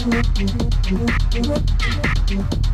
Thank you.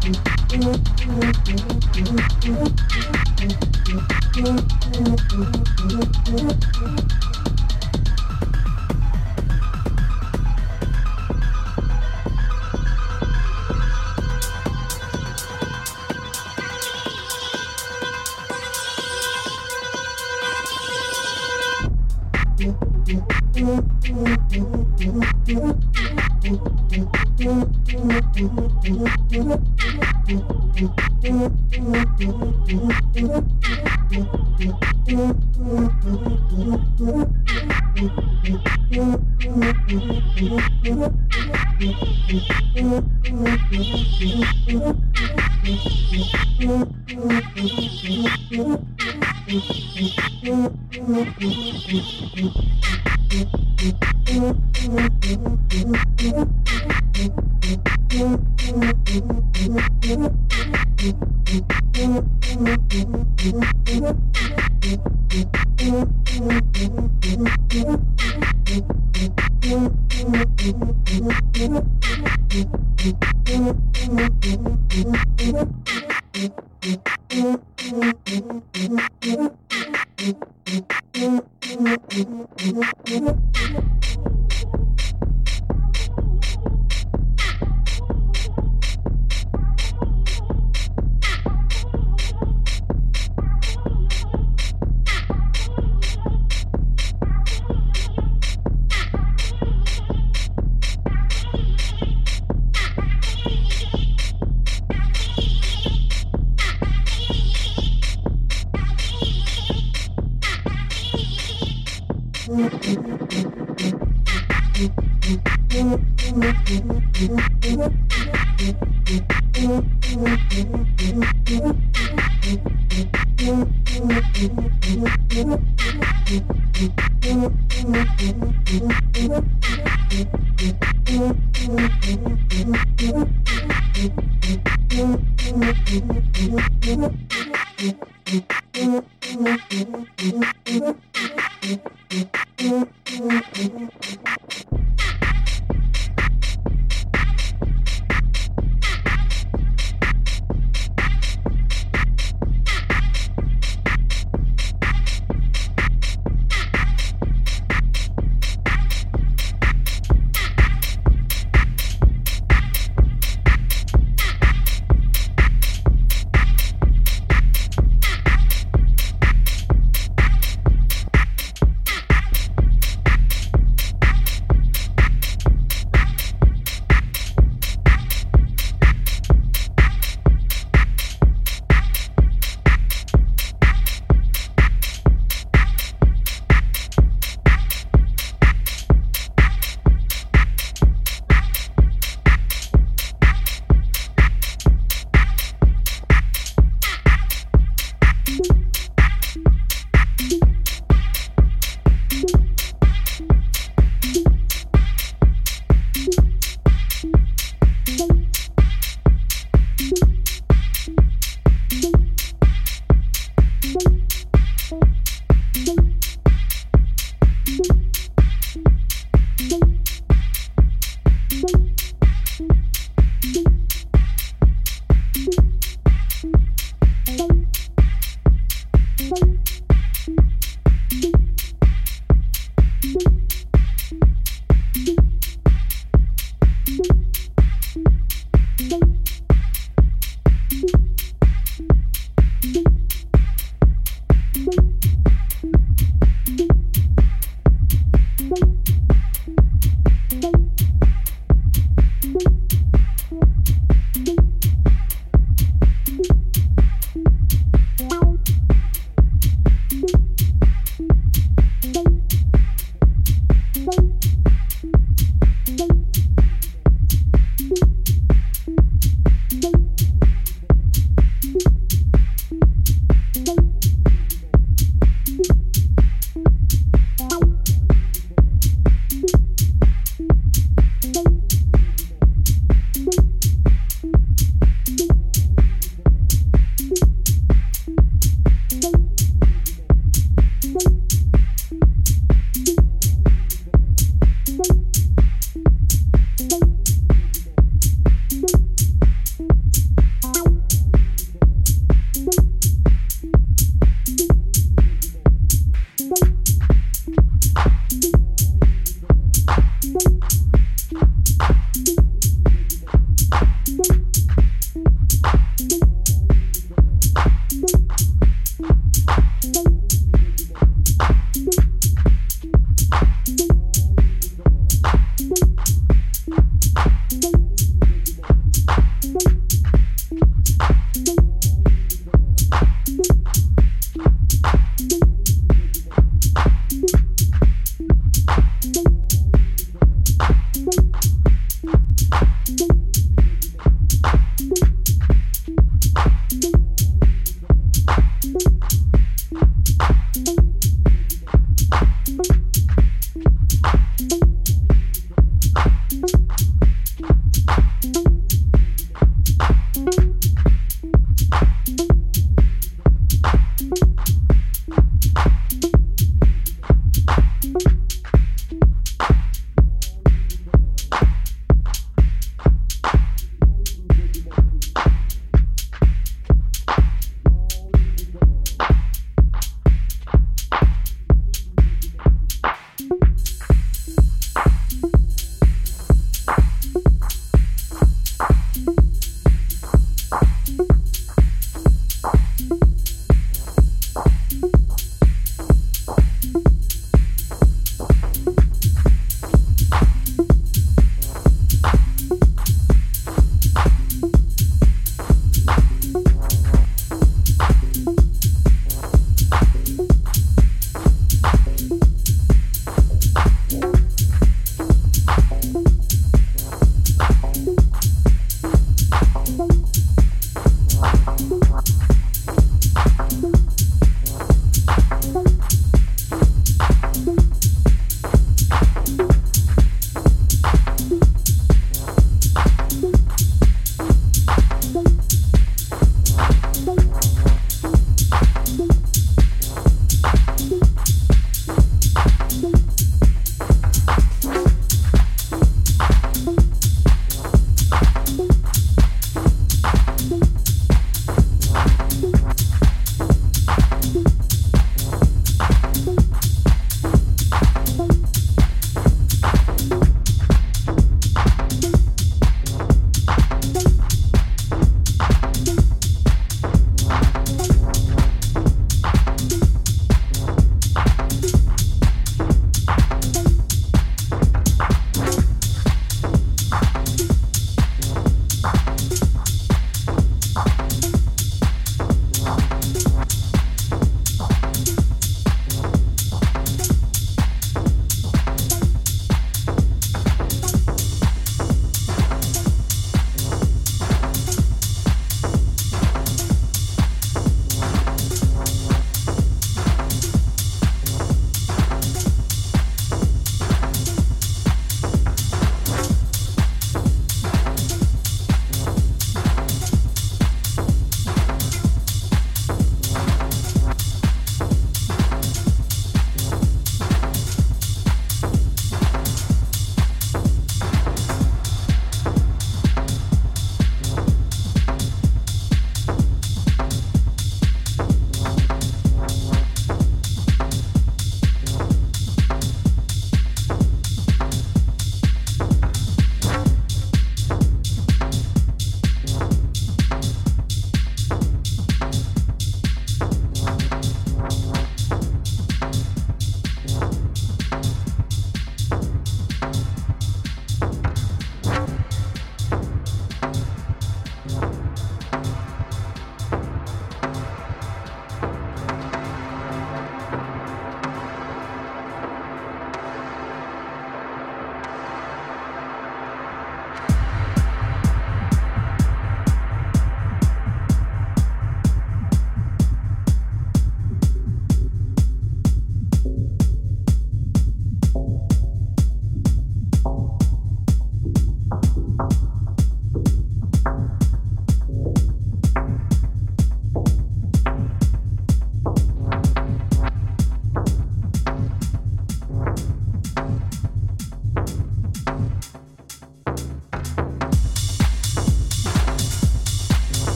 Thank you.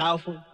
Powerful?